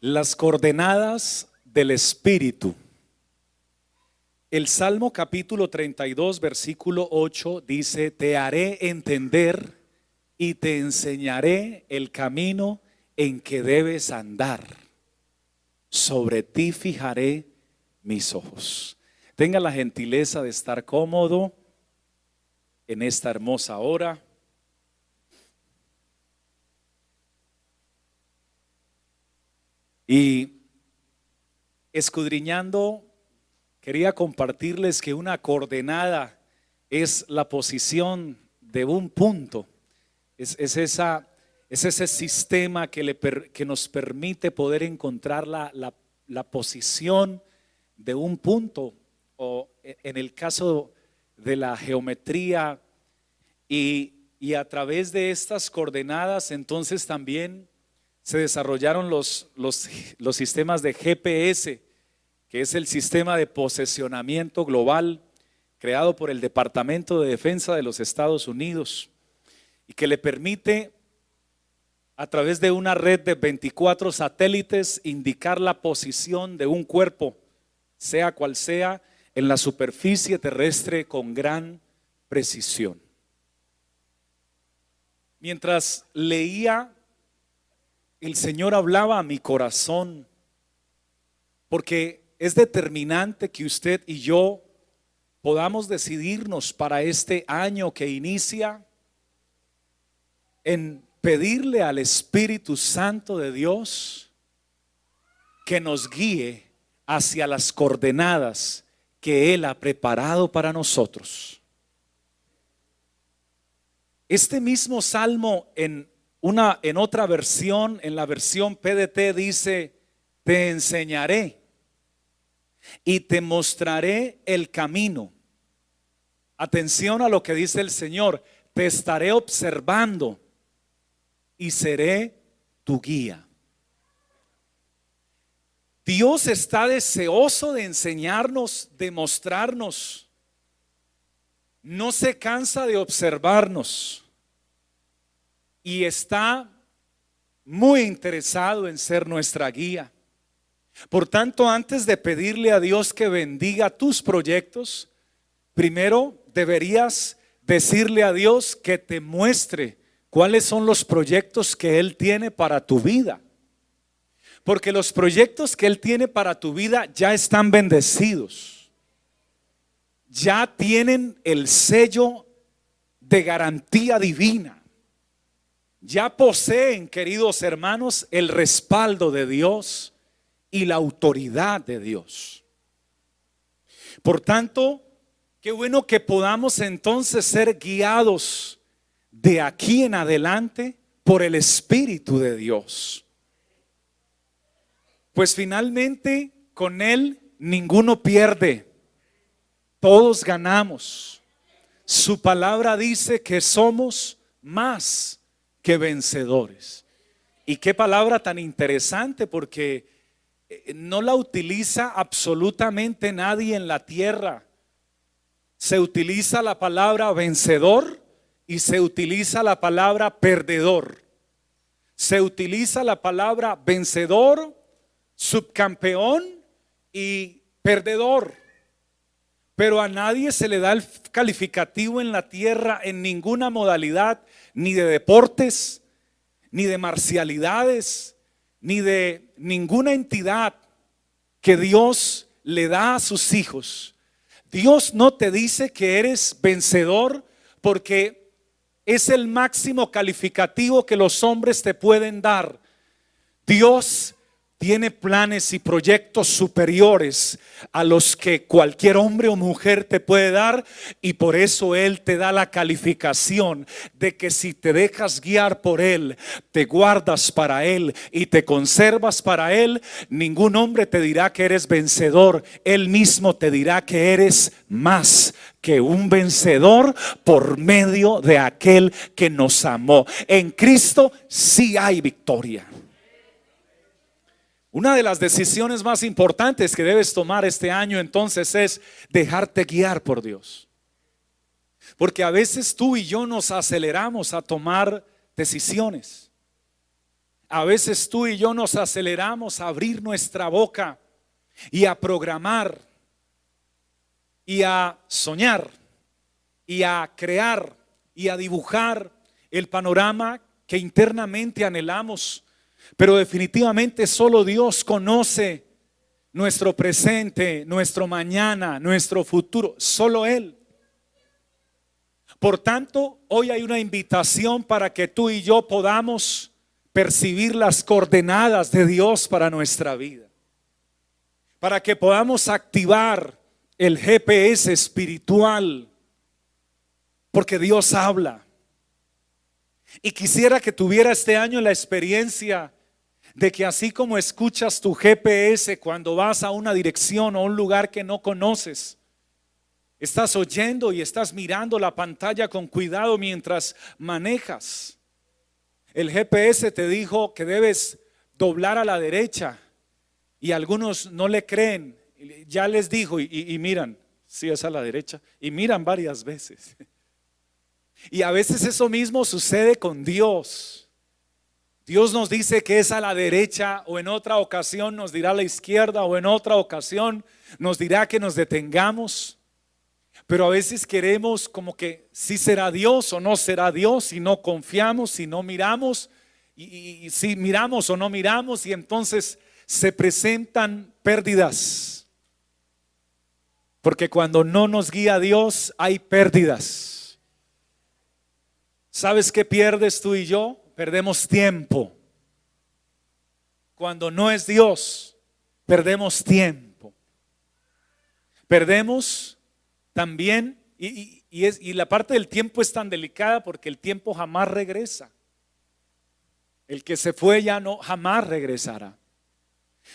Las coordenadas del Espíritu. El Salmo capítulo 32, versículo 8 dice, te haré entender y te enseñaré el camino en que debes andar. Sobre ti fijaré mis ojos. Tenga la gentileza de estar cómodo en esta hermosa hora. Y escudriñando, quería compartirles que una coordenada es la posición de un punto. Es, ese sistema que, le, que, nos permite poder encontrar la, posición de un punto, o en el caso de la geometría, y a través de estas coordenadas entonces también se desarrollaron los, los, los sistemas de GPS, que es el sistema de posesionamiento global creado por el Departamento de Defensa de los Estados Unidos y que le permite a través de una red de 24 satélites indicar la posición de un cuerpo, sea cual sea, en la superficie terrestre con gran precisión. Mientras leía el Señor hablaba a mi corazón, porque es determinante que usted y yo podamos decidirnos para este año que inicia en pedirle al Espíritu Santo de Dios que nos guíe hacia las coordenadas que Él ha preparado para nosotros. Este mismo salmo en una, en otra versión, en la versión PDT dice, te enseñaré y te mostraré el camino. Atención a lo que dice el Señor, te estaré observando y seré tu guía. Dios está deseoso de enseñarnos, de mostrarnos. No se cansa de observarnos y está muy interesado en ser nuestra guía. Por tanto, antes de pedirle a Dios que bendiga tus proyectos, primero deberías decirle a Dios que te muestre cuáles son los proyectos que Él tiene para tu vida. Porque los proyectos que Él tiene para tu vida ya están bendecidos. Ya tienen el sello de garantía divina ya poseen, queridos hermanos, el respaldo de Dios y la autoridad de Dios. Por tanto, qué bueno que podamos entonces ser guiados de aquí en adelante por el Espíritu de Dios. Pues finalmente con Él ninguno pierde, todos ganamos. Su palabra dice que somos más que vencedores. Y qué palabra tan interesante porque eh, no la utiliza absolutamente nadie en la tierra. Se utiliza la palabra vencedor y se utiliza la palabra perdedor. Se utiliza la palabra vencedor, subcampeón y perdedor. Pero a nadie se le da el calificativo en la tierra en ninguna modalidad ni de deportes, ni de marcialidades, ni de ninguna entidad que Dios le da a sus hijos. Dios no te dice que eres vencedor porque es el máximo calificativo que los hombres te pueden dar. Dios tiene planes y proyectos superiores a los que cualquier hombre o mujer te puede dar y por eso Él te da la calificación de que si te dejas guiar por Él, te guardas para Él y te conservas para Él, ningún hombre te dirá que eres vencedor, Él mismo te dirá que eres más que un vencedor por medio de aquel que nos amó. En Cristo sí hay victoria. Una de las decisiones más importantes que debes tomar este año entonces es dejarte guiar por Dios. Porque a veces tú y yo nos aceleramos a tomar decisiones. A veces tú y yo nos aceleramos a abrir nuestra boca y a programar y a soñar y a crear y a dibujar el panorama que internamente anhelamos. Pero definitivamente solo Dios conoce nuestro presente, nuestro mañana, nuestro futuro. Solo Él. Por tanto, hoy hay una invitación para que tú y yo podamos percibir las coordenadas de Dios para nuestra vida. Para que podamos activar el GPS espiritual. Porque Dios habla. Y quisiera que tuviera este año la experiencia de que así como escuchas tu GPS cuando vas a una dirección o un lugar que no conoces, Estás oyendo y estás mirando la pantalla con cuidado mientras manejas. El GPS te dijo que debes doblar a la derecha y algunos no le creen. Ya les dijo y, miran, si es a la derecha, y miran varias veces. Y a veces eso mismo sucede con Dios. Dios nos dice que es a la derecha o en otra ocasión nos dirá a la izquierda o en otra ocasión nos dirá que nos detengamos. Pero a veces queremos como que si será Dios o no será Dios, si no confiamos, si no miramos, y, si miramos o no miramos, y entonces se presentan pérdidas. Porque cuando no nos guía Dios hay pérdidas. ¿Sabes qué pierdes tú y yo? Perdemos tiempo. Cuando no es Dios, perdemos tiempo. Perdemos también, y, es, y la parte del tiempo es tan delicada porque el tiempo jamás regresa. El que se fue ya no jamás regresará.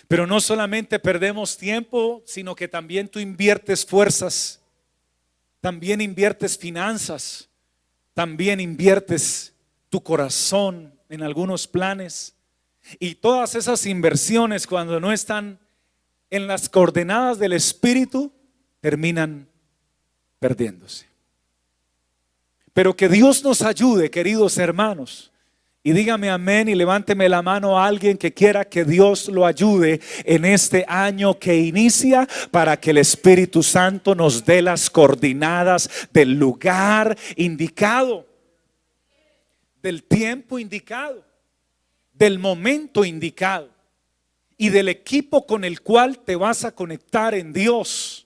Pero no solamente perdemos tiempo, sino que también tú inviertes fuerzas, también inviertes finanzas, también inviertes tu corazón en algunos planes. Y todas esas inversiones cuando no están en las coordenadas del Espíritu, terminan perdiéndose. Pero que Dios nos ayude, queridos hermanos. Y dígame amén y levánteme la mano a alguien que quiera que Dios lo ayude en este año que inicia para que el Espíritu Santo nos dé las coordinadas del lugar indicado, del tiempo indicado, del momento indicado y del equipo con el cual te vas a conectar en Dios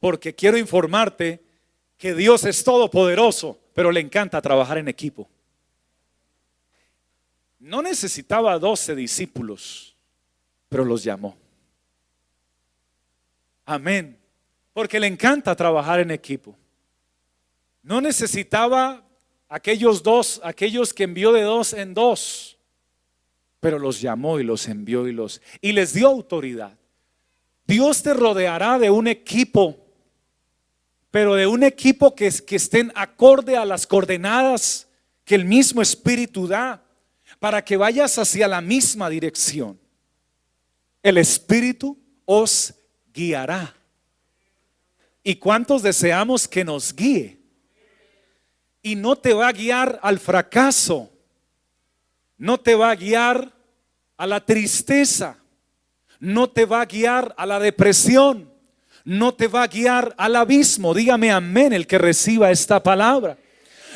porque quiero informarte que Dios es todopoderoso, pero le encanta trabajar en equipo. No necesitaba 12 discípulos, pero los llamó. Amén. Porque le encanta trabajar en equipo. No necesitaba aquellos dos, aquellos que envió de dos en dos, pero los llamó y los envió y los y les dio autoridad. Dios te rodeará de un equipo pero de un equipo que, que estén acorde a las coordenadas que el mismo Espíritu da, para que vayas hacia la misma dirección. El Espíritu os guiará. ¿Y cuántos deseamos que nos guíe? Y no te va a guiar al fracaso, no te va a guiar a la tristeza, no te va a guiar a la depresión, no te va a guiar al abismo. Dígame amén el que reciba esta palabra.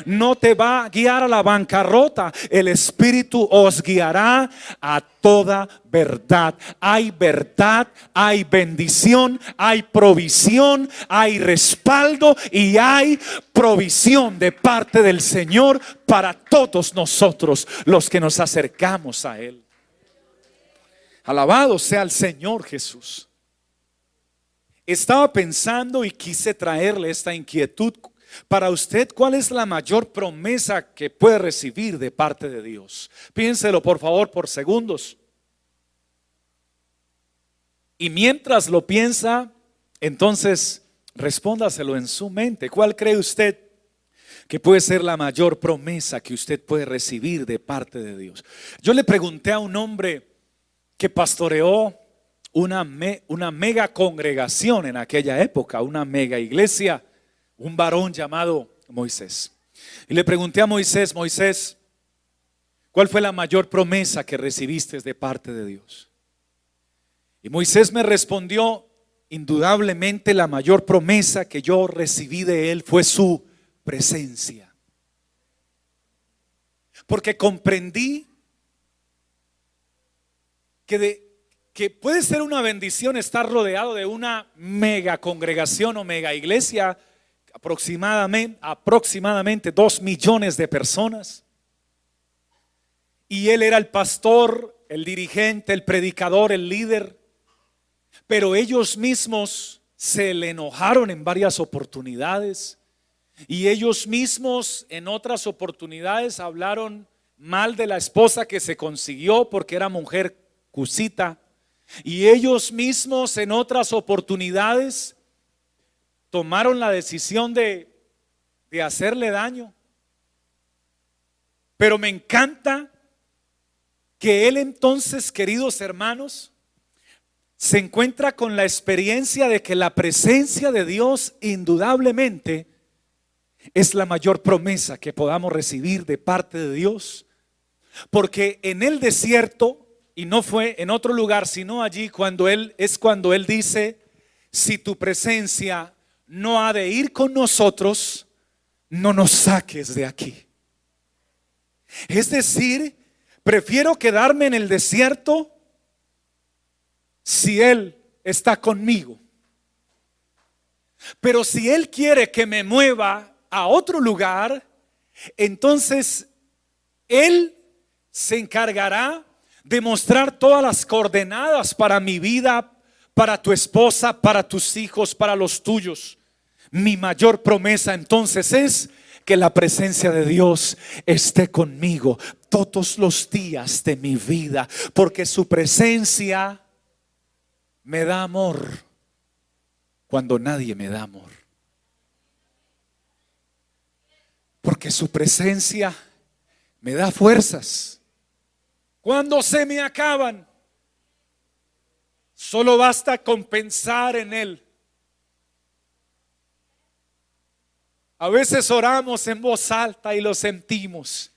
No te va a guiar a la bancarrota. El Espíritu os guiará a toda verdad. Hay verdad, hay bendición, hay provisión, hay respaldo y hay provisión de parte del Señor para todos nosotros los que nos acercamos a Él. Alabado sea el Señor Jesús. Estaba pensando y quise traerle esta inquietud para usted. ¿Cuál es la mayor promesa que puede recibir de parte de Dios? Piénselo por favor por segundos. Y mientras lo piensa, entonces respóndaselo en su mente. ¿Cuál cree usted que puede ser la mayor promesa que usted puede recibir de parte de Dios? Yo le pregunté a un hombre que pastoreó una, una mega congregación en aquella época, una mega iglesia, un varón llamado Moisés. Y le pregunté a Moisés, Moisés, ¿Cuál fue la mayor promesa que recibiste de parte de Dios? Y Moisés me respondió, indudablemente la mayor promesa que yo recibí de él fue su presencia. Porque comprendí que, de, que puede ser una bendición estar rodeado de una mega congregación o mega iglesia, aproximadamente, dos millones de personas. Y él era el pastor, el dirigente, el predicador, el líder. Pero ellos mismos se le enojaron en varias oportunidades. Y ellos mismos en otras oportunidades hablaron mal de la esposa que se consiguió porque era mujer cusita. Y ellos mismos en otras oportunidades tomaron la decisión de, de hacerle daño. Pero me encanta que él entonces, queridos hermanos, se encuentra con la experiencia de que la presencia de Dios indudablemente es la mayor promesa que podamos recibir de parte de Dios. Porque en el desierto, y no fue en otro lugar, sino allí cuando Él es cuando Él dice, si tu presencia no ha de ir con nosotros, no nos saques de aquí. Es decir, prefiero quedarme en el desierto si Él está conmigo. Pero si Él quiere que me mueva a otro lugar, entonces Él se encargará de mostrar todas las coordenadas para mi vida, para tu esposa, para tus hijos, para los tuyos. Mi mayor promesa entonces es que la presencia de Dios esté conmigo todos los días de mi vida, porque su presencia me da amor cuando nadie me da amor. Porque su presencia me da fuerzas. Cuando se me acaban, solo basta con pensar en Él. A veces oramos en voz alta y lo sentimos.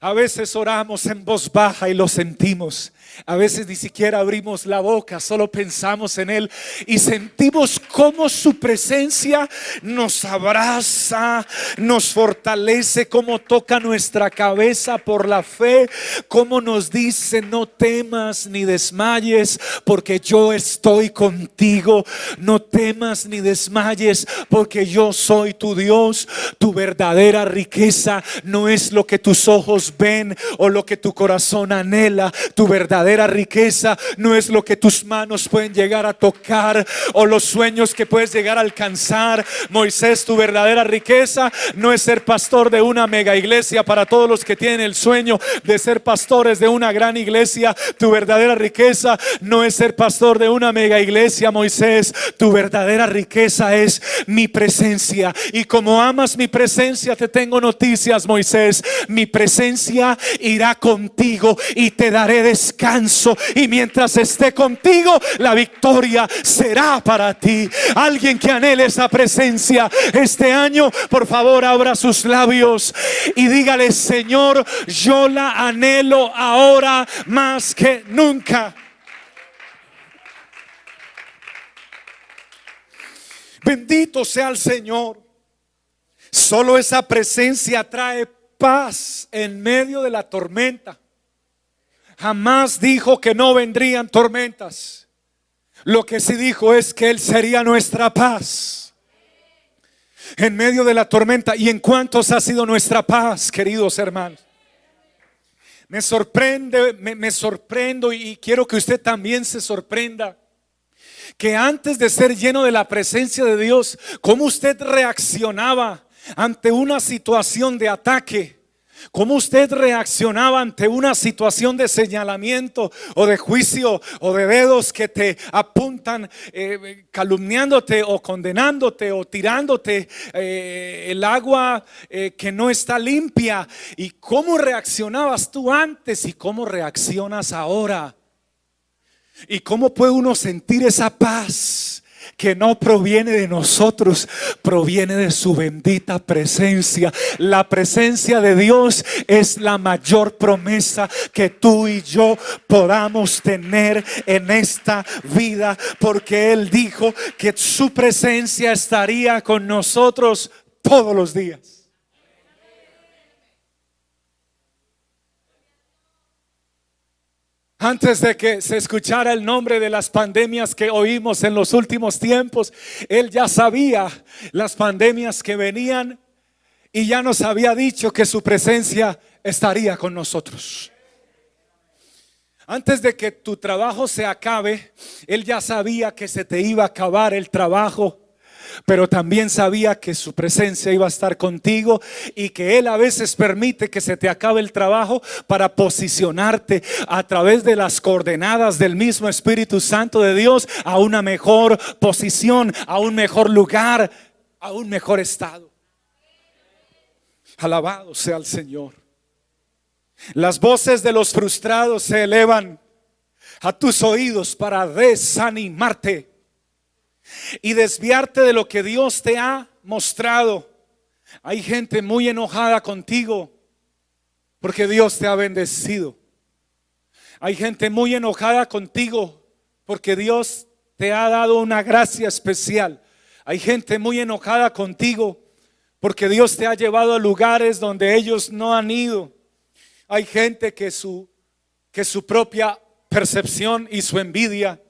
A veces oramos en voz baja y lo sentimos. A veces ni siquiera abrimos la boca, solo pensamos en Él y sentimos cómo su presencia nos abraza, nos fortalece, cómo toca nuestra cabeza por la fe, cómo nos dice, no temas ni desmayes, porque yo estoy contigo. No temas ni desmayes, porque yo soy tu Dios. Tu verdadera riqueza no es lo que tus ojos ven o lo que tu corazón anhela. Tu verdadera riqueza no es lo que tus manos pueden llegar a tocar o los sueños que puedes llegar a alcanzar. Moisés, tu verdadera riqueza no es ser pastor de una mega iglesia para todos los que tienen el sueño de ser pastores de una gran iglesia. Tu verdadera riqueza no es ser pastor de una mega iglesia, Moisés. Tu verdadera riqueza es mi presencia. Y como amas mi presencia, te tengo noticias, Moisés. Mi presencia irá contigo y te daré descanso. Y mientras esté contigo, la victoria será para ti. Alguien que anhele esa presencia este año, por favor, abra sus labios y dígale, Señor, yo la anhelo ahora más que nunca. Bendito sea el Señor. Solo esa presencia trae paz en medio de la tormenta. Jamás dijo que no vendrían tormentas. Lo que sí dijo es que Él sería nuestra paz en medio de la tormenta. ¿Y en cuántos ha sido nuestra paz, queridos hermanos? Me sorprende, me, me sorprendo y quiero que usted también se sorprenda que antes de ser lleno de la presencia de Dios, cómo usted reaccionaba ante una situación de ataque. ¿Cómo usted reaccionaba ante una situación de señalamiento o de juicio o de dedos que te apuntan eh, calumniándote o condenándote o tirándote eh, el agua eh, que no está limpia? ¿Y cómo reaccionabas tú antes y cómo reaccionas ahora? ¿Y cómo puede uno sentir esa paz? Que no proviene de nosotros, proviene de su bendita presencia. La presencia de Dios es la mayor promesa que tú y yo podamos tener en esta vida, porque Él dijo que su presencia estaría con nosotros todos los días. Antes de que se escuchara el nombre de las pandemias que oímos en los últimos tiempos, Él ya sabía las pandemias que venían y ya nos había dicho que su presencia estaría con nosotros. Antes de que tu trabajo se acabe, Él ya sabía que se te iba a acabar el trabajo pero también sabía que su presencia iba a estar contigo y que Él a veces permite que se te acabe el trabajo para posicionarte a través de las coordenadas del mismo Espíritu Santo de Dios a una mejor posición, a un mejor lugar, a un mejor estado. Alabado sea el Señor. Las voces de los frustrados se elevan a tus oídos para desanimarte y desviarte de lo que Dios te ha mostrado. Hay gente muy enojada contigo porque Dios te ha bendecido. Hay gente muy enojada contigo porque Dios te ha dado una gracia especial. Hay gente muy enojada contigo porque Dios te ha llevado a lugares donde ellos no han ido. Hay gente que su que su propia percepción y su envidia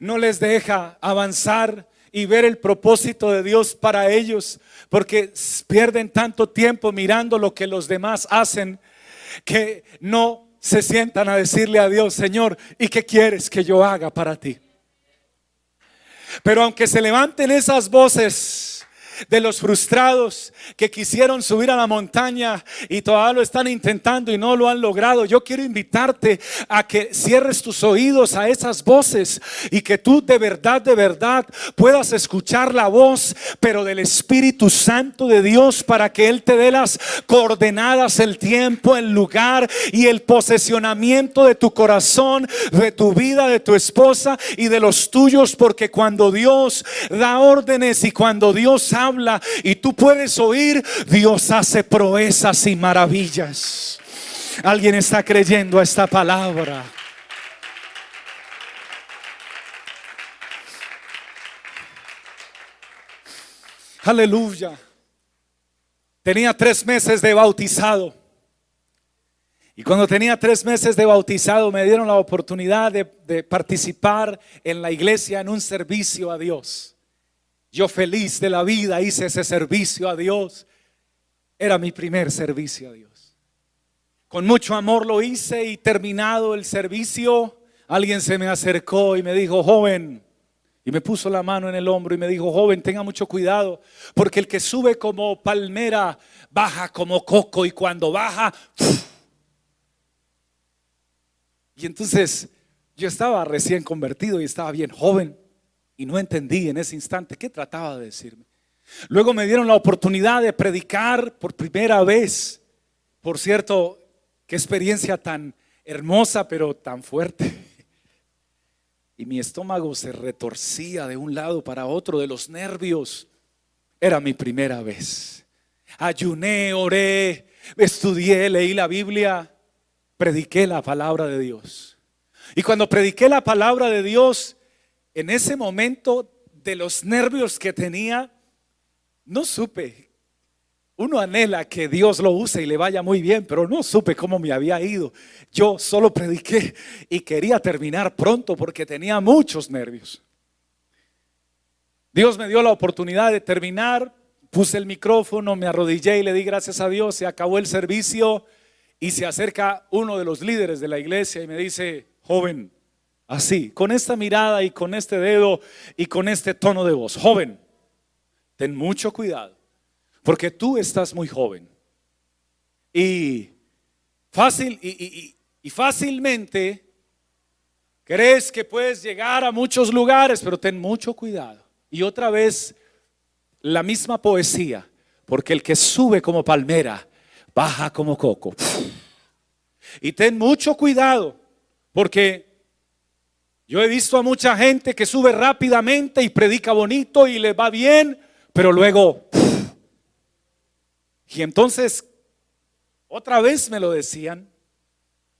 no les deja avanzar y ver el propósito de Dios para ellos, porque pierden tanto tiempo mirando lo que los demás hacen que no se sientan a decirle a Dios, Señor, ¿y qué quieres que yo haga para ti? Pero aunque se levanten esas voces, de los frustrados que quisieron subir a la montaña y todavía lo están intentando y no lo han logrado. Yo quiero invitarte a que cierres tus oídos a esas voces y que tú de verdad, de verdad puedas escuchar la voz, pero del Espíritu Santo de Dios para que Él te dé las coordenadas, el tiempo, el lugar y el posesionamiento de tu corazón, de tu vida, de tu esposa y de los tuyos, porque cuando Dios da órdenes y cuando Dios habla y tú puedes oír, Dios hace proezas y maravillas. Alguien está creyendo a esta palabra. Aleluya. Tenía tres meses de bautizado. Y cuando tenía tres meses de bautizado me dieron la oportunidad de, de, participar en la iglesia en un servicio a Dios. Yo feliz de la vida hice ese servicio a Dios. Era mi primer servicio a Dios. Con mucho amor lo hice y terminado el servicio, alguien se me acercó y me dijo, joven, y me puso la mano en el hombro y me dijo, joven, tenga mucho cuidado, porque el que sube como palmera baja como coco y cuando baja... Y entonces yo estaba recién convertido y estaba bien joven y no entendí en ese instante qué trataba de decirme. Luego me dieron la oportunidad de predicar por primera vez. Por cierto, qué experiencia tan hermosa pero tan fuerte. Y mi estómago se retorcía de un lado para otro de los nervios. Era mi primera vez. Ayuné, oré, estudié, leí la Biblia, prediqué la palabra de Dios. Y cuando prediqué la palabra de Dios, en ese momento de los nervios que tenía, no supe. Uno anhela que Dios lo use y le vaya muy bien, pero no supe cómo me había ido. Yo solo prediqué y quería terminar pronto porque tenía muchos nervios. Dios me dio la oportunidad de terminar, puse el micrófono, me arrodillé y le di gracias a Dios, se acabó el servicio y se acerca uno de los líderes de la iglesia y me dice, joven, Así, con esta mirada y con este dedo y con este tono de voz. Joven, ten mucho cuidado, porque tú estás muy joven. Y fácil y, fácilmente crees que puedes llegar a muchos lugares, pero ten mucho cuidado. Y otra vez la misma poesía, porque el que sube como palmera, baja como coco. Y ten mucho cuidado, porque Yo he visto a mucha gente que sube rápidamente y predica bonito y le va bien, pero luego... Y entonces, otra vez me lo decían,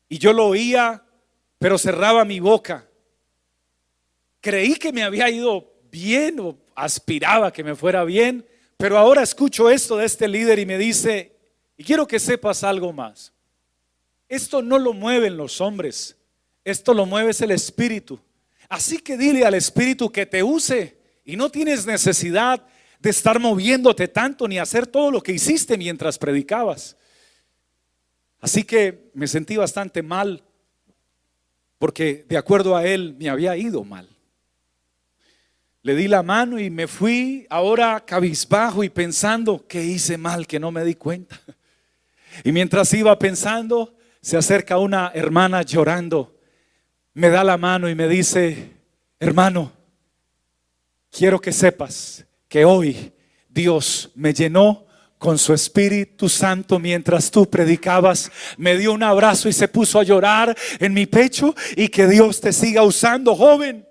y yo lo oía, pero cerraba mi boca. Creí que me había ido bien o aspiraba que me fuera bien, pero ahora escucho esto de este líder y me dice, y quiero que sepas algo más. Esto no lo mueven los hombres, esto lo mueve el Espíritu. Así que dile al Espíritu que te use y no tienes necesidad de estar moviéndote tanto ni hacer todo lo que hiciste mientras predicabas. Así que me sentí bastante mal porque de acuerdo a él me había ido mal. Le di la mano y me fui ahora cabizbajo y pensando que hice mal, que no me di cuenta. Y mientras iba pensando, se acerca una hermana llorando, me da la mano y me dice, hermano, quiero que sepas que hoy Dios me llenó con su Espíritu Santo mientras tú predicabas, me dio un abrazo y se puso a llorar en mi pecho y que Dios te siga usando, joven.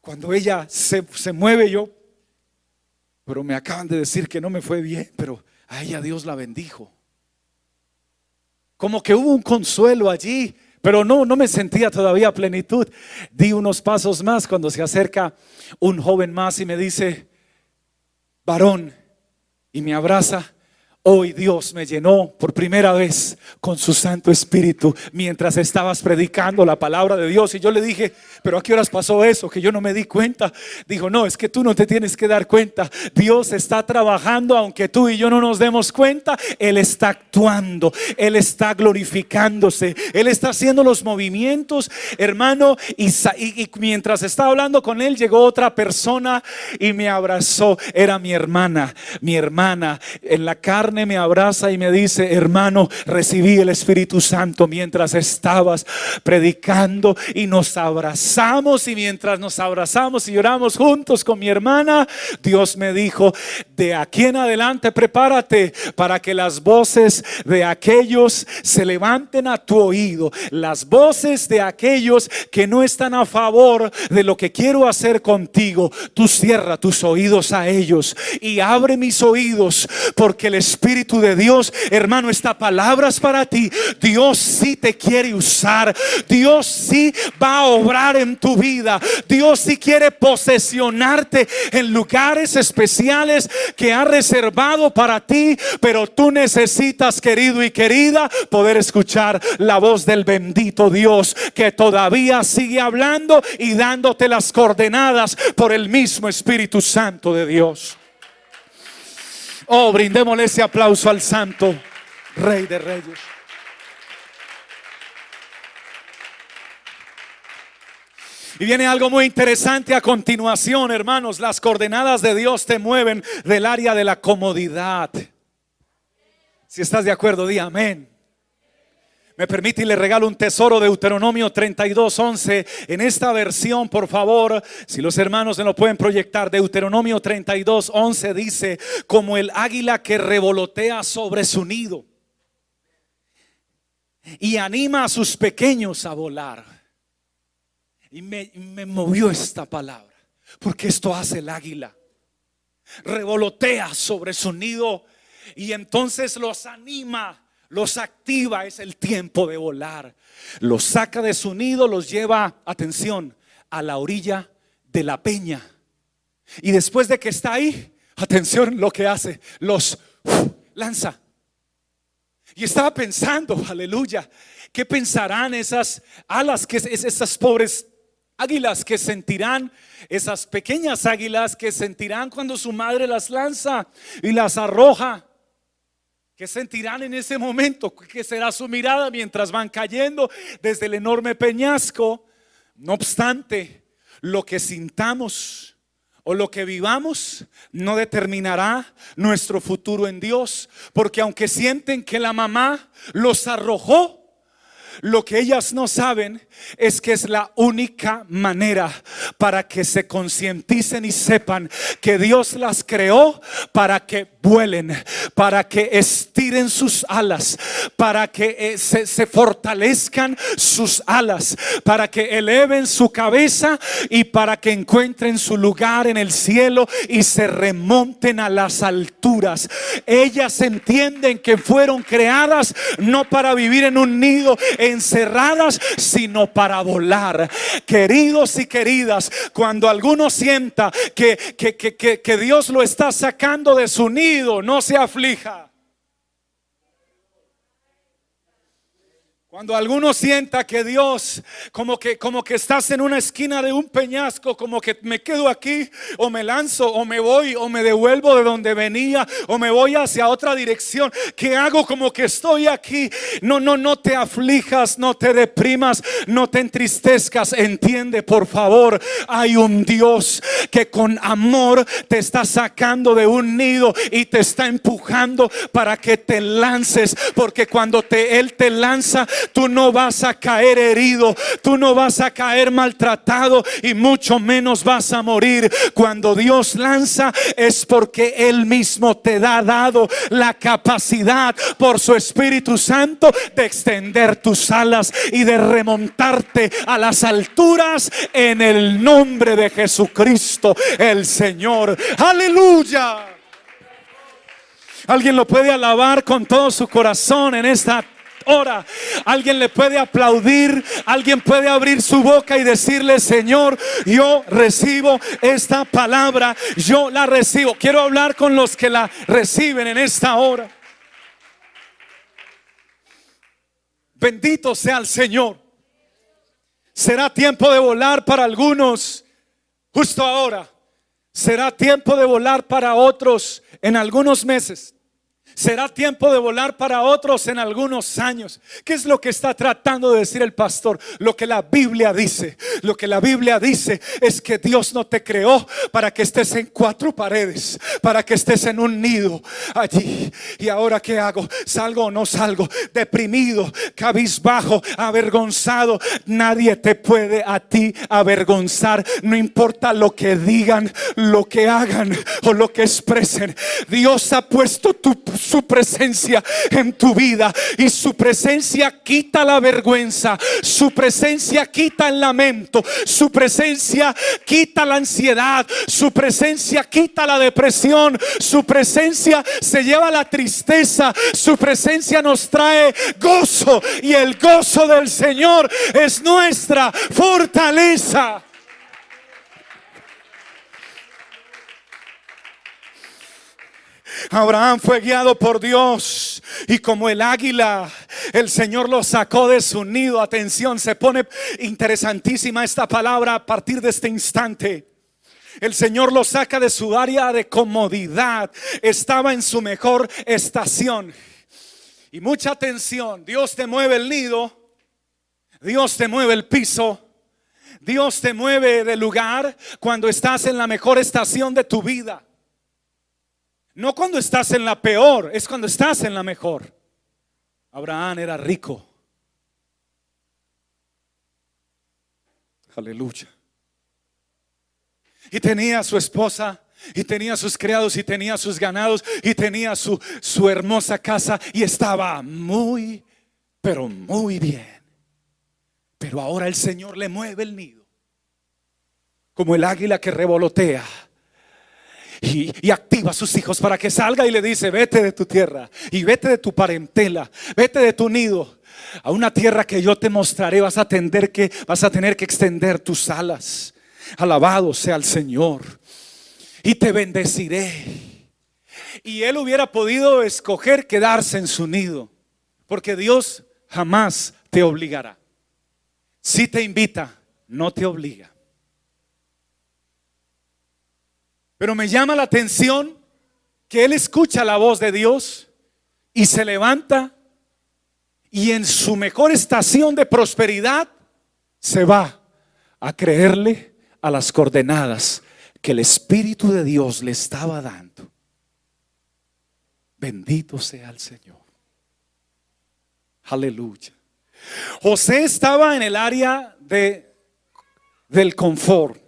Cuando ella se, se mueve yo, pero me acaban de decir que no me fue bien, pero a ella Dios la bendijo. Como que hubo un consuelo allí, pero no, no me sentía todavía plenitud. Di unos pasos más cuando se acerca un joven más y me dice, varón, y me abraza Hoy Dios me llenó por primera vez con su Santo Espíritu mientras estabas predicando la palabra de Dios. Y yo le dije, pero ¿a qué horas pasó eso? Que yo no me di cuenta. Dijo, no, es que tú no te tienes que dar cuenta. Dios está trabajando aunque tú y yo no nos demos cuenta. Él está actuando, Él está glorificándose, Él está haciendo los movimientos, hermano. Y, y mientras estaba hablando con Él, llegó otra persona y me abrazó. Era mi hermana, mi hermana en la carne me abraza y me dice, hermano, recibí el Espíritu Santo mientras estabas predicando y nos abrazamos y mientras nos abrazamos y lloramos juntos con mi hermana, Dios me dijo, de aquí en adelante prepárate para que las voces de aquellos se levanten a tu oído, las voces de aquellos que no están a favor de lo que quiero hacer contigo, tú cierra tus oídos a ellos y abre mis oídos porque el Espíritu de Dios, hermano, esta palabra es para ti. Dios sí te quiere usar. Dios sí va a obrar en tu vida. Dios sí quiere posesionarte en lugares especiales que ha reservado para ti. Pero tú necesitas, querido y querida, poder escuchar la voz del bendito Dios que todavía sigue hablando y dándote las coordenadas por el mismo Espíritu Santo de Dios. Oh, brindémosle ese aplauso al Santo Rey de Reyes. Y viene algo muy interesante a continuación, hermanos. Las coordenadas de Dios te mueven del área de la comodidad. Si estás de acuerdo, di amén. Me permite y le regalo un tesoro de Deuteronomio 32, 11. En esta versión, por favor, si los hermanos se lo pueden proyectar, Deuteronomio 32, 11 dice, como el águila que revolotea sobre su nido y anima a sus pequeños a volar. Y me, me movió esta palabra, porque esto hace el águila. Revolotea sobre su nido y entonces los anima los activa, es el tiempo de volar. Los saca de su nido, los lleva, atención, a la orilla de la peña. Y después de que está ahí, atención lo que hace, los lanza. Y estaba pensando, aleluya, ¿qué pensarán esas alas, que esas pobres águilas que sentirán, esas pequeñas águilas que sentirán cuando su madre las lanza y las arroja? ¿Qué sentirán en ese momento? ¿Qué será su mirada mientras van cayendo desde el enorme peñasco? No obstante, lo que sintamos o lo que vivamos no determinará nuestro futuro en Dios. Porque aunque sienten que la mamá los arrojó, Lo que ellas no saben es que es la única manera para que se concienticen y sepan que Dios las creó para que vuelen, para que estiren sus alas, para que eh, se, se fortalezcan sus alas, para que eleven su cabeza y para que encuentren su lugar en el cielo y se remonten a las alturas. Ellas entienden que fueron creadas no para vivir en un nido encerradas, sino para volar. Queridos y queridas, cuando alguno sienta que, que, que, que Dios lo está sacando de su nido, no se aflija. Cuando alguno sienta que Dios, como que, como que estás en una esquina de un peñasco, como que me quedo aquí, o me lanzo, o me voy, o me devuelvo de donde venía, o me voy hacia otra dirección, que hago como que estoy aquí. No, no, no te aflijas, no te deprimas, no te entristezcas. Entiende, por favor, hay un Dios que con amor te está sacando de un nido y te está empujando para que te lances, porque cuando te, Él te lanza, tú no vas a caer herido, tú no vas a caer maltratado y mucho menos vas a morir. Cuando Dios lanza es porque Él mismo te ha dado la capacidad por su Espíritu Santo de extender tus alas y de remontarte a las alturas en el nombre de Jesucristo el Señor. Aleluya. Alguien lo puede alabar con todo su corazón en esta hora. Alguien le puede aplaudir, alguien puede abrir su boca y decirle, Señor, yo recibo esta palabra, yo la recibo. Quiero hablar con los que la reciben en esta hora. Bendito sea el Señor. Será tiempo de volar para algunos justo ahora. Será tiempo de volar para otros en algunos meses. Será tiempo de volar para otros en algunos años. ¿Qué es lo que está tratando de decir el pastor? Lo que la Biblia dice. Lo que la Biblia dice es que Dios no te creó para que estés en cuatro paredes, para que estés en un nido allí. ¿Y ahora qué hago? ¿Salgo o no salgo? Deprimido, cabizbajo, avergonzado. Nadie te puede a ti avergonzar. No importa lo que digan, lo que hagan o lo que expresen. Dios ha puesto tu su presencia en tu vida. Y su presencia quita la vergüenza. Su presencia quita el lamento. Su presencia quita la ansiedad. Su presencia quita la depresión. Su presencia se lleva la tristeza. Su presencia nos trae gozo. Y el gozo del Señor es nuestra fortaleza. Abraham fue guiado por Dios y como el águila, el Señor lo sacó de su nido. Atención, se pone interesantísima esta palabra a partir de este instante. El Señor lo saca de su área de comodidad. Estaba en su mejor estación. Y mucha atención, Dios te mueve el nido, Dios te mueve el piso, Dios te mueve de lugar cuando estás en la mejor estación de tu vida. No cuando estás en la peor, es cuando estás en la mejor. Abraham era rico. Aleluya. Y tenía a su esposa, y tenía sus criados, y tenía sus ganados, y tenía su, su hermosa casa, y estaba muy, pero muy bien. Pero ahora el Señor le mueve el nido, como el águila que revolotea y, activa a sus hijos para que salga y le dice, vete de tu tierra y vete de tu parentela, vete de tu nido a una tierra que yo te mostraré, vas a tener que vas a tener que extender tus alas. Alabado sea el Señor y te bendeciré. Y él hubiera podido escoger quedarse en su nido, porque Dios jamás te obligará. Si te invita, no te obliga. Pero me llama la atención que él escucha la voz de Dios y se levanta y en su mejor estación de prosperidad se va a creerle a las coordenadas que el Espíritu de Dios le estaba dando. Bendito sea el Señor. Aleluya. José estaba en el área de, del confort.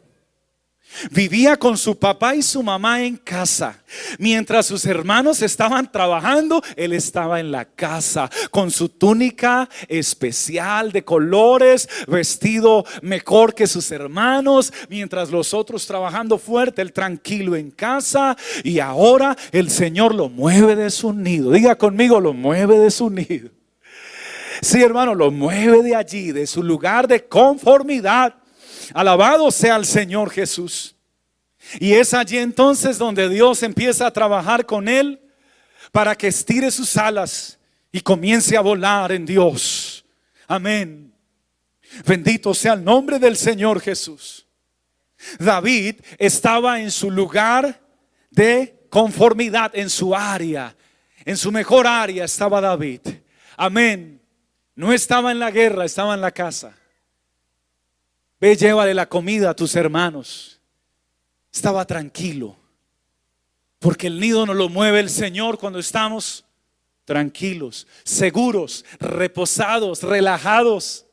Vivía con su papá y su mamá en casa. Mientras sus hermanos estaban trabajando, él estaba en la casa con su túnica especial de colores, vestido mejor que sus hermanos, mientras los otros trabajando fuerte, él tranquilo en casa. Y ahora el Señor lo mueve de su nido. Diga conmigo, lo mueve de su nido. Sí, hermano, lo mueve de allí, de su lugar de conformidad Alabado sea el Señor Jesús. Y es allí entonces donde Dios empieza a trabajar con él para que estire sus alas y comience a volar en Dios. Amén. Bendito sea el nombre del Señor Jesús. David estaba en su lugar de conformidad, en su área. En su mejor área estaba David. Amén. No estaba en la guerra, estaba en la casa. Ve, llévale la comida a tus hermanos. Estaba tranquilo. Porque el nido no lo mueve el Señor cuando estamos tranquilos, seguros, reposados, relajados.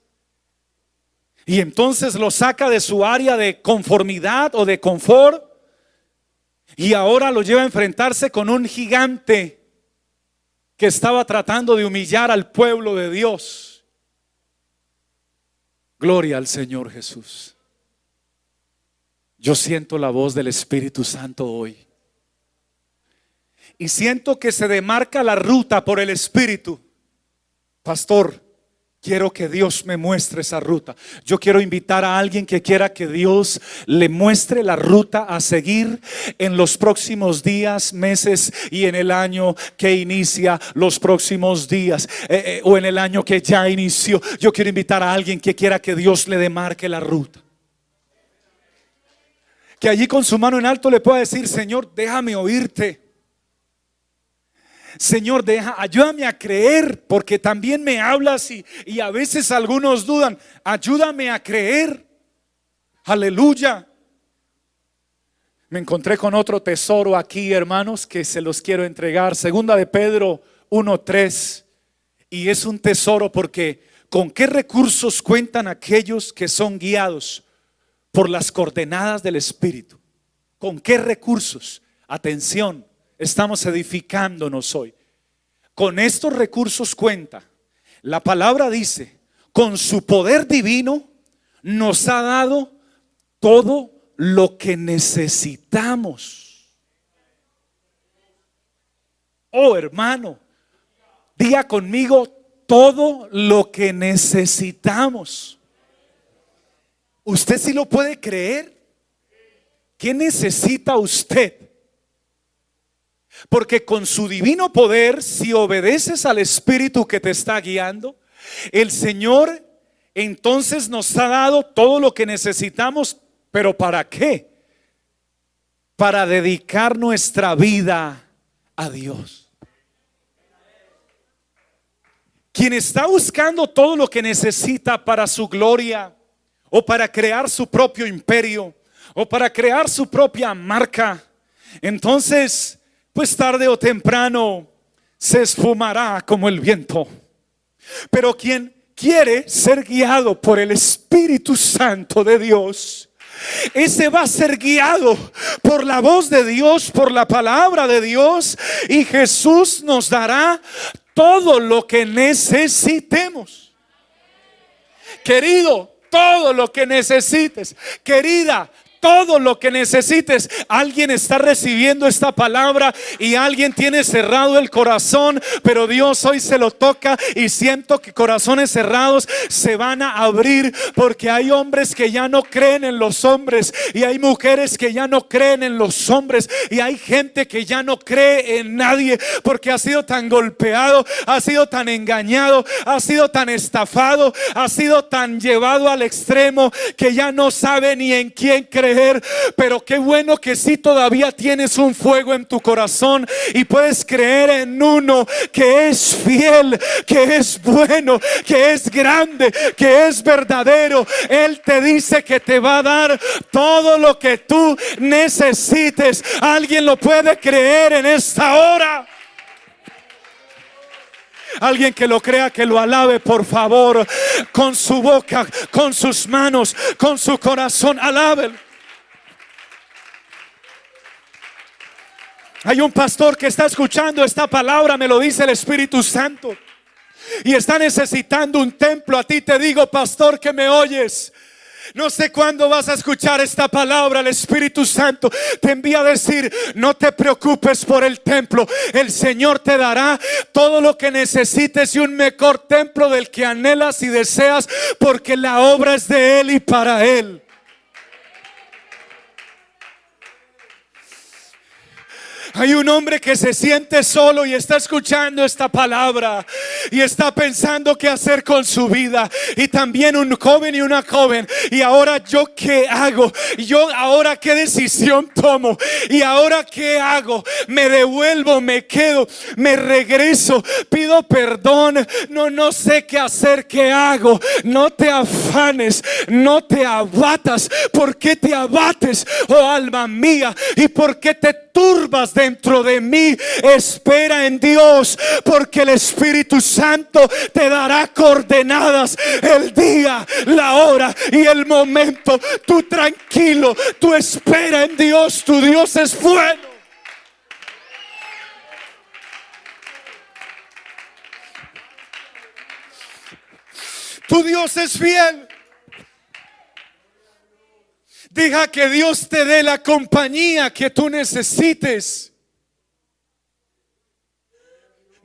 Y entonces lo saca de su área de conformidad o de confort. Y ahora lo lleva a enfrentarse con un gigante que estaba tratando de humillar al pueblo de Dios. Gloria al Señor Jesús. Yo siento la voz del Espíritu Santo hoy. Y siento que se demarca la ruta por el Espíritu. Pastor, Quiero que Dios me muestre esa ruta. Yo quiero invitar a alguien que quiera que Dios le muestre la ruta a seguir en los próximos días, meses y en el año que inicia los próximos días eh, eh, o en el año que ya inició. Yo quiero invitar a alguien que quiera que Dios le demarque la ruta. Que allí con su mano en alto le pueda decir, Señor, déjame oírte. Señor, deja, ayúdame a creer, porque también me hablas y, y a veces algunos dudan. Ayúdame a creer. Aleluya. Me encontré con otro tesoro aquí, hermanos, que se los quiero entregar. Segunda de Pedro 1.3. Y es un tesoro porque ¿con qué recursos cuentan aquellos que son guiados por las coordenadas del Espíritu? ¿Con qué recursos? Atención, estamos edificándonos hoy. Con estos recursos cuenta. La palabra dice, con su poder divino nos ha dado todo lo que necesitamos. Oh hermano, diga conmigo todo lo que necesitamos. ¿Usted sí lo puede creer? ¿Qué necesita usted? Porque con su divino poder, si obedeces al Espíritu que te está guiando, el Señor entonces nos ha dado todo lo que necesitamos, pero ¿para qué? Para dedicar nuestra vida a Dios. Quien está buscando todo lo que necesita para su gloria o para crear su propio imperio o para crear su propia marca, entonces pues tarde o temprano se esfumará como el viento. Pero quien quiere ser guiado por el Espíritu Santo de Dios, ese va a ser guiado por la voz de Dios, por la palabra de Dios, y Jesús nos dará todo lo que necesitemos. Querido, todo lo que necesites. Querida, todo lo que necesites. Alguien está recibiendo esta palabra y alguien tiene cerrado el corazón, pero Dios hoy se lo toca y siento que corazones cerrados se van a abrir porque hay hombres que ya no creen en los hombres y hay mujeres que ya no creen en los hombres y hay gente que ya no cree en nadie porque ha sido tan golpeado, ha sido tan engañado, ha sido tan estafado, ha sido tan llevado al extremo que ya no sabe ni en quién cree pero qué bueno que si todavía tienes un fuego en tu corazón y puedes creer en uno que es fiel, que es bueno, que es grande, que es verdadero. Él te dice que te va a dar todo lo que tú necesites. Alguien lo puede creer en esta hora. Alguien que lo crea, que lo alabe, por favor, con su boca, con sus manos, con su corazón, alabe. Hay un pastor que está escuchando esta palabra, me lo dice el Espíritu Santo. Y está necesitando un templo. A ti te digo, pastor, que me oyes. No sé cuándo vas a escuchar esta palabra. El Espíritu Santo te envía a decir, no te preocupes por el templo. El Señor te dará todo lo que necesites y un mejor templo del que anhelas y deseas, porque la obra es de Él y para Él. Hay un hombre que se siente solo y está escuchando esta palabra y está pensando qué hacer con su vida. Y también un joven y una joven. Y ahora yo qué hago? Yo ahora qué decisión tomo? Y ahora qué hago? Me devuelvo, me quedo, me regreso, pido perdón. No, no sé qué hacer, qué hago. No te afanes, no te abatas. ¿Por qué te abates, oh alma mía? ¿Y por qué te turbas dentro de mí. Espera en Dios, porque el Espíritu Santo te dará coordenadas el día, la hora y el momento. Tú tranquilo, tú espera en Dios, tu Dios es bueno. Tu Dios es fiel. Deja que Dios te dé la compañía que tú necesites.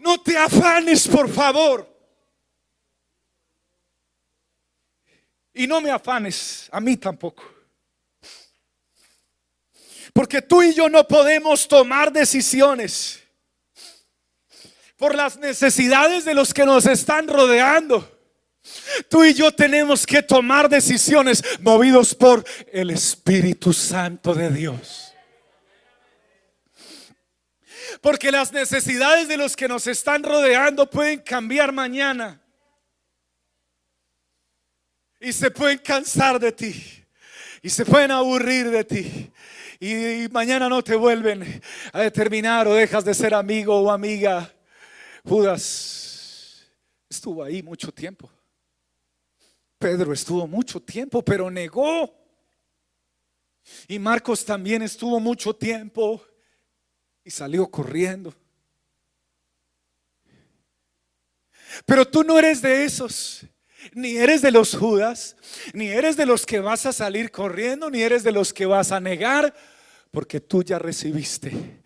No te afanes, por favor. Y no me afanes, a mí tampoco. Porque tú y yo no podemos tomar decisiones por las necesidades de los que nos están rodeando. Tú y yo tenemos que tomar decisiones movidos por el Espíritu Santo de Dios. Porque las necesidades de los que nos están rodeando pueden cambiar mañana. Y se pueden cansar de ti. Y se pueden aburrir de ti. Y, mañana no te vuelven a determinar o dejas de ser amigo o amiga. Judas estuvo ahí mucho tiempo. Pedro estuvo mucho tiempo, pero negó. Y Marcos también estuvo mucho tiempo y salió corriendo. Pero tú no eres de esos, ni eres de los Judas, ni eres de los que vas a salir corriendo, ni eres de los que vas a negar, porque tú ya recibiste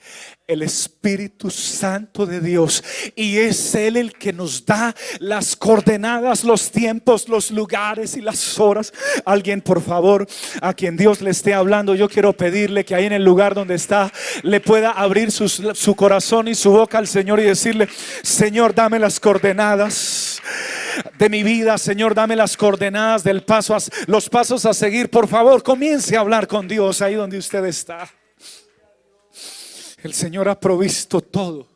el Espíritu Santo de Dios y es Él el que nos da las coordenadas, los tiempos, los lugares y las horas. Alguien, por favor, a quien Dios le esté hablando, yo quiero pedirle que ahí en el lugar donde está le pueda abrir su, corazón y su boca al Señor y decirle, Señor, dame las coordenadas de mi vida, Señor, dame las coordenadas del paso, los pasos a seguir. Por favor, comience a hablar con Dios ahí donde usted está. El Señor ha provisto todo.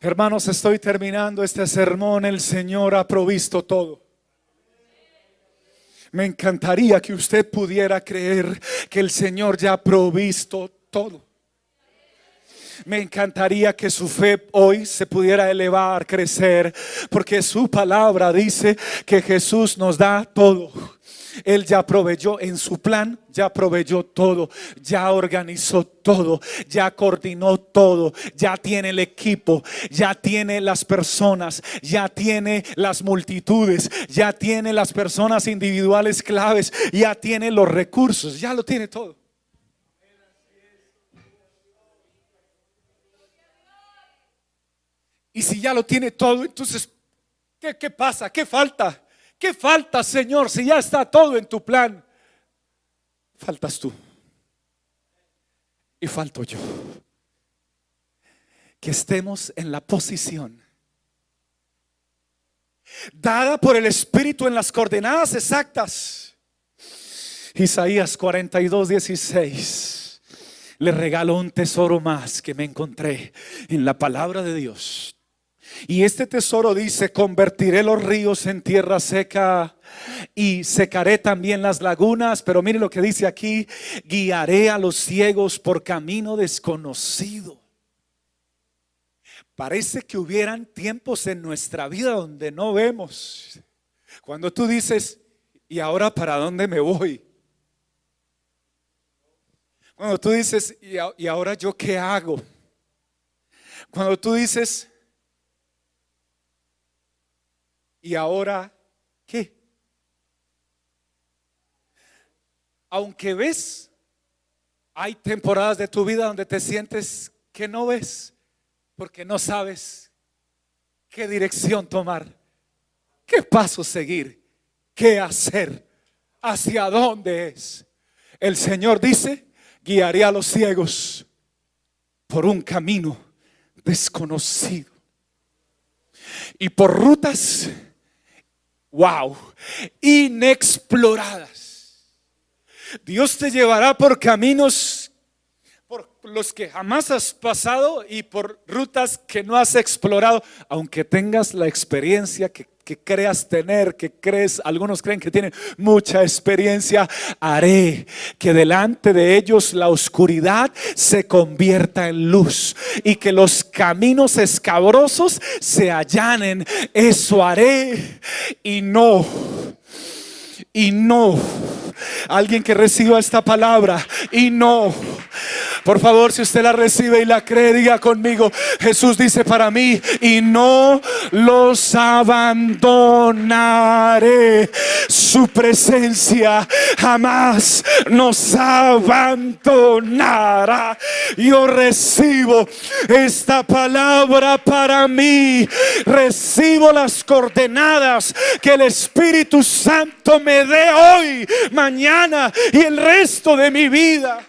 Hermanos, estoy terminando este sermón. El Señor ha provisto todo. Me encantaría que usted pudiera creer que el Señor ya ha provisto todo. Me encantaría que su fe hoy se pudiera elevar, crecer, porque su palabra dice que Jesús nos da todo. Él ya proveyó en su plan, ya proveyó todo, ya organizó todo, ya coordinó todo, ya tiene el equipo, ya tiene las personas, ya tiene las multitudes, ya tiene las personas individuales claves, ya tiene los recursos, ya lo tiene todo. Y si ya lo tiene todo, entonces, ¿qué, qué pasa? ¿Qué falta? ¿Qué falta, Señor, si ya está todo en tu plan? Faltas tú. Y falto yo. Que estemos en la posición dada por el Espíritu en las coordenadas exactas. Isaías 42, 16. Le regalo un tesoro más que me encontré en la palabra de Dios. Y este tesoro dice, convertiré los ríos en tierra seca y secaré también las lagunas. Pero mire lo que dice aquí, guiaré a los ciegos por camino desconocido. Parece que hubieran tiempos en nuestra vida donde no vemos. Cuando tú dices, ¿y ahora para dónde me voy? Cuando tú dices, ¿y, ahora yo qué hago? Cuando tú dices, ¿y ahora qué? Aunque ves, hay temporadas de tu vida donde te sientes que no ves porque no sabes qué dirección tomar, qué paso seguir, qué hacer, hacia dónde es. El Señor dice, guiaré a los ciegos por un camino desconocido y por rutas, wow, inexploradas. Dios te llevará por caminos por los que jamás has pasado y por rutas que no has explorado, aunque tengas la experiencia que, creas tener, que crees, algunos creen que tienen mucha experiencia, haré que delante de ellos la oscuridad se convierta en luz y que los caminos escabrosos se allanen. Eso haré y no, y no. Alguien que reciba esta palabra y no por favor, si usted la recibe y la cree, diga conmigo, Jesús dice para mí, y no los abandonaré. Su presencia jamás nos abandonará. Yo recibo esta palabra para mí. Recibo las coordenadas que el Espíritu Santo me dé hoy, mañana y el resto de mi vida.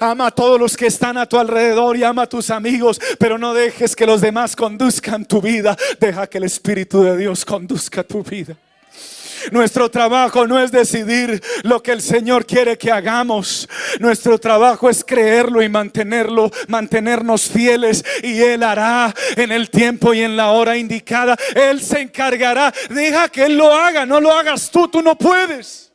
Ama a todos los que están a tu alrededor y ama a tus amigos, pero no dejes que los demás conduzcan tu vida. Deja que el Espíritu de Dios conduzca tu vida. Nuestro trabajo no es decidir lo que el Señor quiere que hagamos. Nuestro trabajo es creerlo y mantenerlo, mantenernos fieles. Y Él hará en el tiempo y en la hora indicada. Él se encargará. Deja que Él lo haga. No lo hagas tú. Tú no puedes.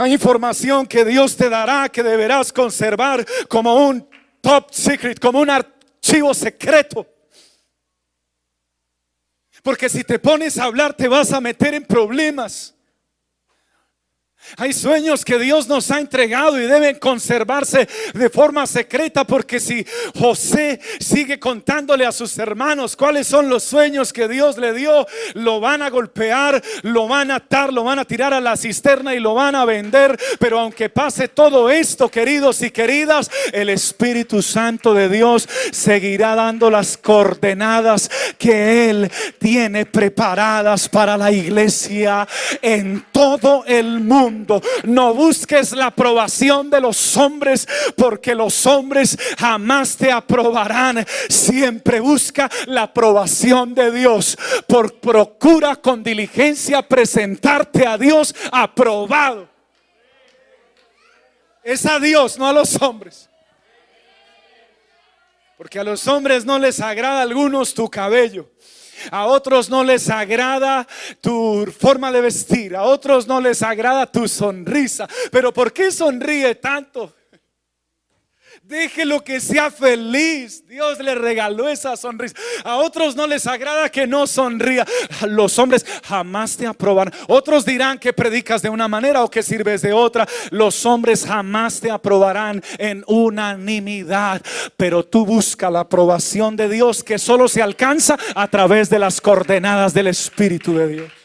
Hay información que Dios te dará que deberás conservar como un top secret, como un archivo secreto. Porque si te pones a hablar te vas a meter en problemas. Hay sueños que Dios nos ha entregado y deben conservarse de forma secreta porque si José sigue contándole a sus hermanos cuáles son los sueños que Dios le dio, lo van a golpear, lo van a atar, lo van a tirar a la cisterna y lo van a vender. Pero aunque pase todo esto, queridos y queridas, el Espíritu Santo de Dios seguirá dando las coordenadas que Él tiene preparadas para la iglesia en todo el mundo no busques la aprobación de los hombres porque los hombres jamás te aprobarán. Siempre busca la aprobación de Dios. Por procura con diligencia presentarte a Dios aprobado. Es a Dios, no a los hombres. Porque a los hombres no les agrada a algunos tu cabello. A otros no les agrada tu forma de vestir, a otros no les agrada tu sonrisa. Pero ¿por qué sonríe tanto? Déjelo que sea feliz. Dios le regaló esa sonrisa. A otros no les agrada que no sonría. Los hombres jamás te aprobarán. Otros dirán que predicas de una manera o que sirves de otra. Los hombres jamás te aprobarán en unanimidad. Pero tú busca la aprobación de Dios que solo se alcanza a través de las coordenadas del Espíritu de Dios.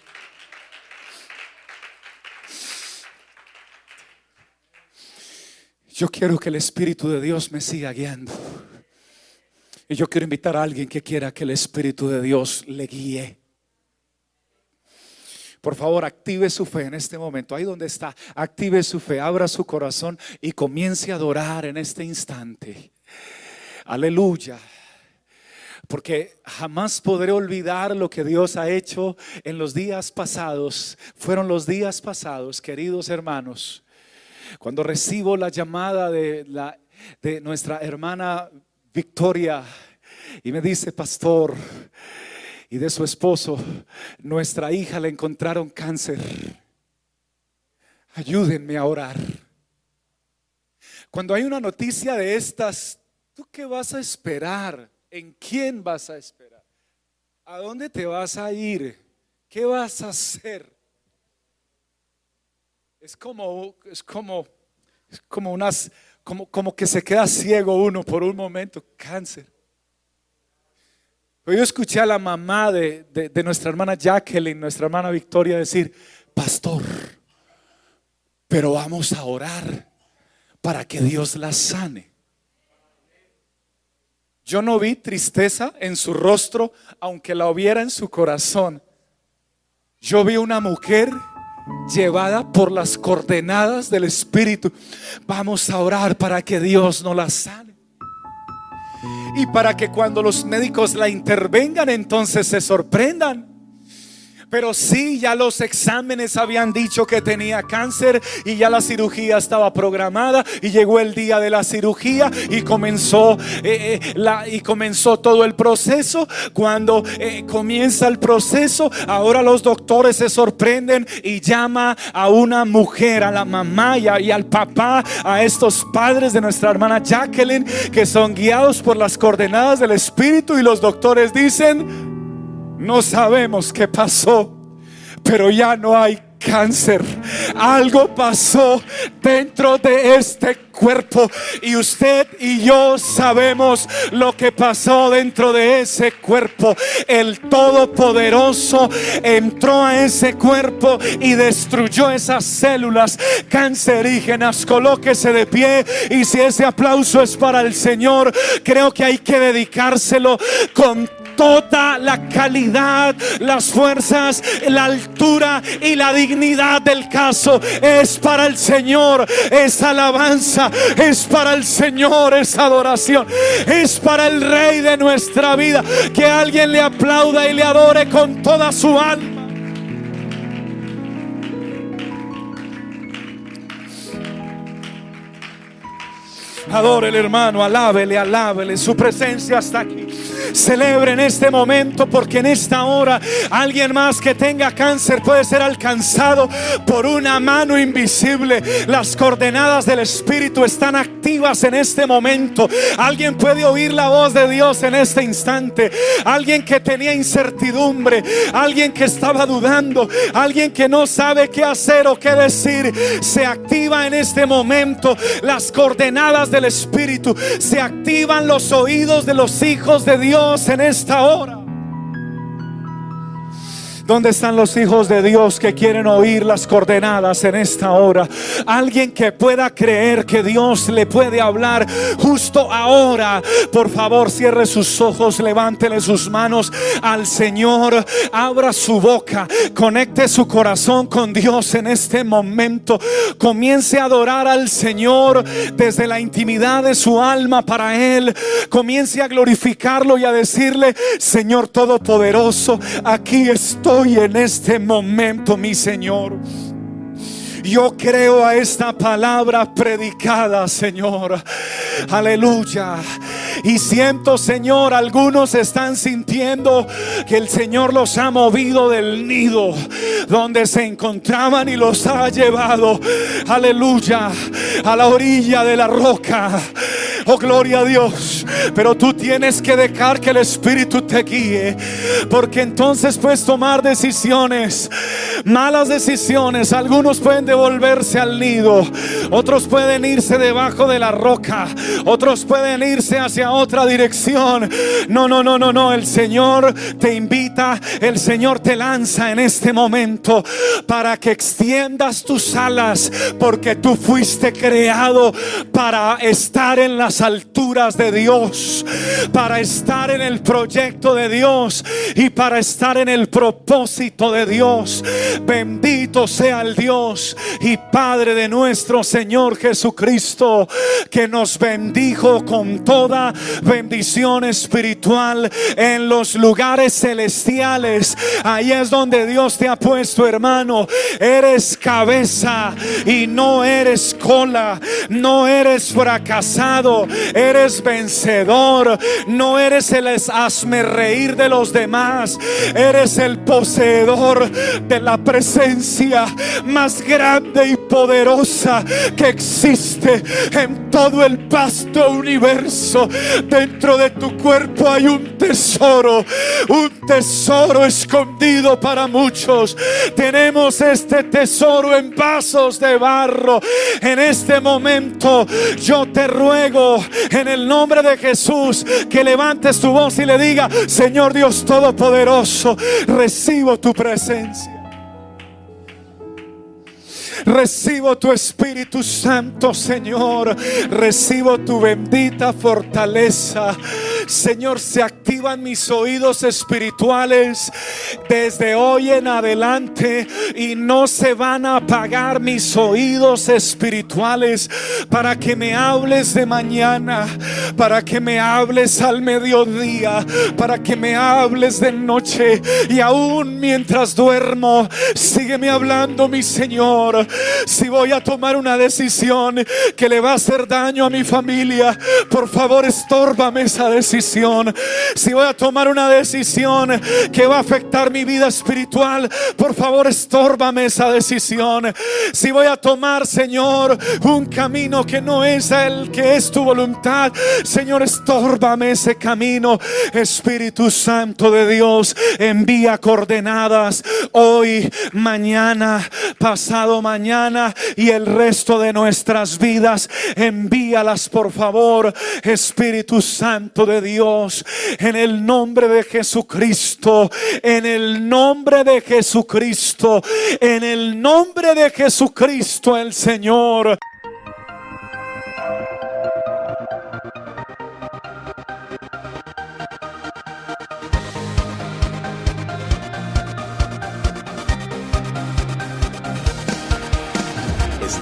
Yo quiero que el Espíritu de Dios me siga guiando. Y yo quiero invitar a alguien que quiera que el Espíritu de Dios le guíe. Por favor, active su fe en este momento. Ahí donde está, active su fe, abra su corazón y comience a adorar en este instante. Aleluya. Porque jamás podré olvidar lo que Dios ha hecho en los días pasados. Fueron los días pasados, queridos hermanos cuando recibo la llamada de, la, de nuestra hermana Victoria y me dice, pastor, y de su esposo, nuestra hija le encontraron cáncer. Ayúdenme a orar. Cuando hay una noticia de estas, ¿tú qué vas a esperar? ¿En quién vas a esperar? ¿A dónde te vas a ir? ¿Qué vas a hacer? Es como, es como, es como unas, como, como que se queda ciego uno por un momento, cáncer. Yo escuché a la mamá de, de, nuestra hermana Jacqueline, nuestra hermana Victoria, decir, pastor, pero vamos a orar para que Dios la sane. Yo no vi tristeza en su rostro, aunque la hubiera en su corazón. Yo vi una mujer llevada por las coordenadas del Espíritu. Vamos a orar para que Dios no la sane. Y para que cuando los médicos la intervengan, entonces se sorprendan. Pero sí, ya los exámenes habían dicho que tenía cáncer y ya la cirugía estaba programada y llegó el día de la cirugía y comenzó, eh, eh, la, y comenzó todo el proceso. Cuando eh, comienza el proceso, ahora los doctores se sorprenden y llama a una mujer, a la mamá y, y al papá, a estos padres de nuestra hermana Jacqueline, que son guiados por las coordenadas del Espíritu y los doctores dicen, no sabemos qué pasó, pero ya no hay cáncer. Algo pasó dentro de este cuerpo y usted y yo sabemos lo que pasó dentro de ese cuerpo. El Todopoderoso entró a ese cuerpo y destruyó esas células cancerígenas. Colóquese de pie y si ese aplauso es para el Señor, creo que hay que dedicárselo con toda la calidad, las fuerzas, la altura y la dignidad del caso es para el Señor. Esa alabanza es para el Señor, esa adoración es para el Rey de nuestra vida. Que alguien le aplauda y le adore con toda su alma. Adore el hermano, alábele, alábele. Su presencia está aquí. Celebre en este momento porque en esta hora alguien más que tenga cáncer puede ser alcanzado por una mano invisible. Las coordenadas del Espíritu están activas en este momento. Alguien puede oír la voz de Dios en este instante. Alguien que tenía incertidumbre, alguien que estaba dudando, alguien que no sabe qué hacer o qué decir, se activa en este momento las coordenadas del Espíritu. Se activan los oídos de los hijos de Dios en esta hora. ¿Dónde están los hijos de Dios que quieren oír las coordenadas en esta hora? Alguien que pueda creer que Dios le puede hablar justo ahora. Por favor, cierre sus ojos, levántele sus manos al Señor, abra su boca, conecte su corazón con Dios en este momento. Comience a adorar al Señor desde la intimidad de su alma para Él. Comience a glorificarlo y a decirle, Señor Todopoderoso, aquí estoy Hoy en este momento, mi Señor. Yo creo a esta palabra predicada, Señor. Aleluya. Y siento, Señor, algunos están sintiendo que el Señor los ha movido del nido donde se encontraban y los ha llevado. Aleluya. A la orilla de la roca. Oh, gloria a Dios. Pero tú tienes que dejar que el Espíritu te guíe. Porque entonces puedes tomar decisiones. Malas decisiones. Algunos pueden devolverse al nido. Otros pueden irse debajo de la roca. Otros pueden irse hacia otra dirección. No, no, no, no, no. El Señor te invita. El Señor te lanza en este momento para que extiendas tus alas. Porque tú fuiste creado para estar en las alturas de Dios, para estar en el proyecto de Dios y para estar en el propósito de Dios. Bendito sea el Dios y Padre de nuestro Señor Jesucristo, que nos bendijo con toda bendición espiritual en los lugares celestiales. Ahí es donde Dios te ha puesto, hermano. Eres cabeza y no eres cola. No eres fracasado eres vencedor, no eres el hazme reír de los demás, eres el poseedor de la presencia más grande y poderosa que existe en todo el vasto universo. Dentro de tu cuerpo hay un tesoro, un tesoro escondido para muchos. Tenemos este tesoro en vasos de barro. En este momento yo te ruego en el nombre de Jesús que levantes tu voz y le diga, Señor Dios Todopoderoso, recibo tu presencia. Recibo tu Espíritu Santo, Señor. Recibo tu bendita fortaleza. Señor, se activan mis oídos espirituales desde hoy en adelante y no se van a apagar mis oídos espirituales para que me hables de mañana, para que me hables al mediodía, para que me hables de noche y aún mientras duermo, sígueme hablando, mi Señor. Si voy a tomar una decisión que le va a hacer daño a mi familia, por favor, estórbame esa decisión. Si voy a tomar una decisión que va a afectar mi vida espiritual, por favor, estórbame esa decisión. Si voy a tomar, Señor, un camino que no es el que es tu voluntad, Señor, estórbame ese camino. Espíritu Santo de Dios, envía coordenadas hoy, mañana, pasado mañana mañana y el resto de nuestras vidas. Envíalas, por favor, Espíritu Santo de Dios, en el nombre de Jesucristo, en el nombre de Jesucristo, en el nombre de Jesucristo el Señor.